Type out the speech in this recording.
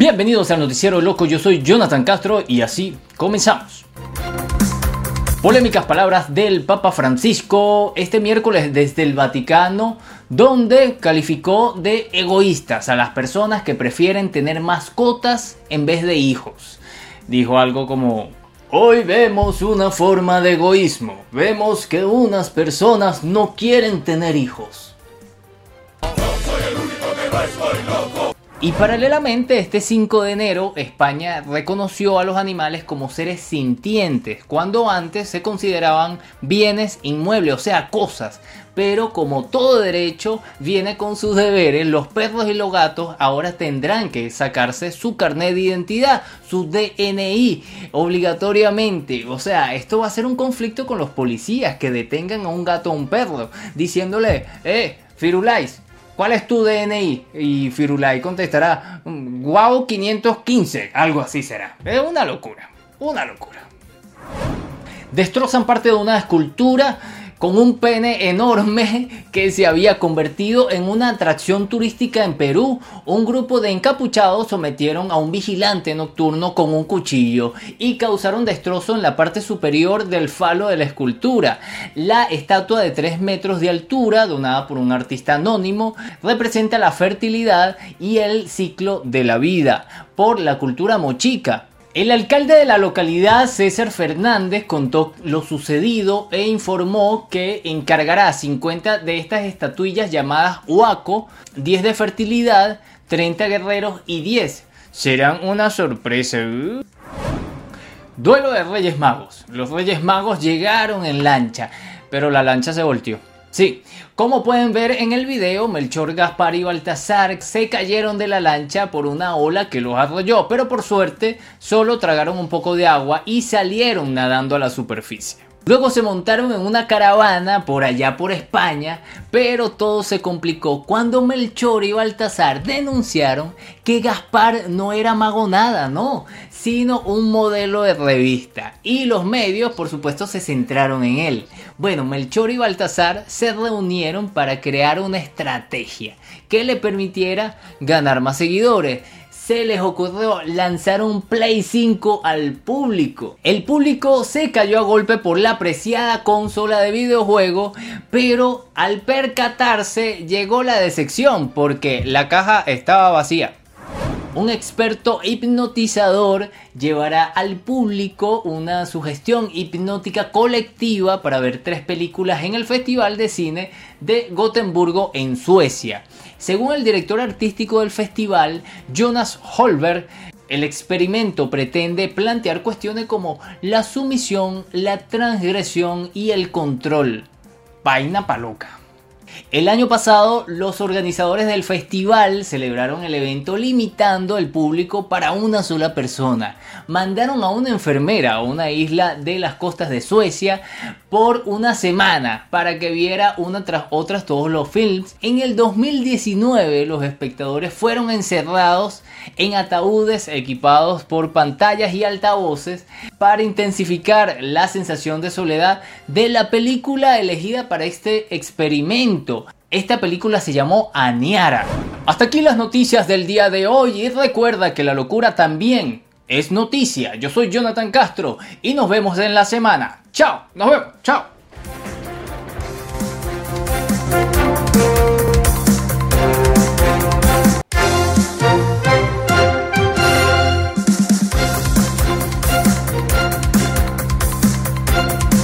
Bienvenidos al Noticiero Loco, yo soy Jonathan Castro y así comenzamos. Polémicas palabras del Papa Francisco este miércoles desde el Vaticano, donde calificó de egoístas a las personas que prefieren tener mascotas en vez de hijos. Dijo algo como, Hoy vemos una forma de egoísmo. Vemos que unas personas no quieren tener hijos. Y paralelamente, este 5 de enero, España reconoció a los animales como seres sintientes, cuando antes se consideraban bienes inmuebles, o sea, cosas. Pero como todo derecho viene con sus deberes, los perros y los gatos ahora tendrán que sacarse su carnet de identidad, su DNI, obligatoriamente. O sea, esto va a ser un conflicto con los policías que detengan a un gato o un perro, diciéndole, eh, Firulais, ¿Cuál es tu DNI? Y Firulai contestará, Guau 515, algo así será. Es una locura, una locura. Destrozan parte de una escultura con un pene enorme que se había convertido en una atracción turística en Perú. Un grupo de encapuchados sometieron a un vigilante nocturno con un cuchillo y causaron destrozo en la parte superior del falo de la escultura. La estatua de 3 metros de altura, donada por un artista anónimo, representa la fertilidad y el ciclo de la vida por la cultura mochica. El alcalde de la localidad, César Fernández, contó lo sucedido e informó que encargará 50 de estas estatuillas llamadas Huaco, 10 de fertilidad, 30 guerreros y 10. Serán una sorpresa. Duelo de Reyes Magos. Los Reyes Magos llegaron en lancha, pero la lancha se volteó. Sí, como pueden ver en el video, Melchor, Gaspar y Baltasar se cayeron de la lancha por una ola que los arrolló, pero por suerte solo tragaron un poco de agua y salieron nadando a la superficie. Luego se montaron en una caravana por allá por España, pero todo se complicó cuando Melchor y Baltasar denunciaron que Gaspar no era mago nada, no, sino un modelo de revista. Y los medios, por supuesto, se centraron en él. Bueno, Melchor y Baltasar se reunieron para crear una estrategia que le permitiera ganar más seguidores se les ocurrió lanzar un Play 5 al público. El público se cayó a golpe por la apreciada consola de videojuego, pero al percatarse llegó la decepción porque la caja estaba vacía. Un experto hipnotizador llevará al público una sugestión hipnótica colectiva para ver tres películas en el Festival de Cine de Gotemburgo en Suecia. Según el director artístico del festival, Jonas Holberg, el experimento pretende plantear cuestiones como la sumisión, la transgresión y el control. Vaina paloca. El año pasado, los organizadores del festival celebraron el evento limitando el público para una sola persona. Mandaron a una enfermera a una isla de las costas de Suecia por una semana para que viera una tras otra todos los films. En el 2019, los espectadores fueron encerrados en ataúdes equipados por pantallas y altavoces para intensificar la sensación de soledad de la película elegida para este experimento. Esta película se llamó Aniara. Hasta aquí las noticias del día de hoy y recuerda que la locura también es noticia. Yo soy Jonathan Castro y nos vemos en la semana. Chao, nos vemos, chao.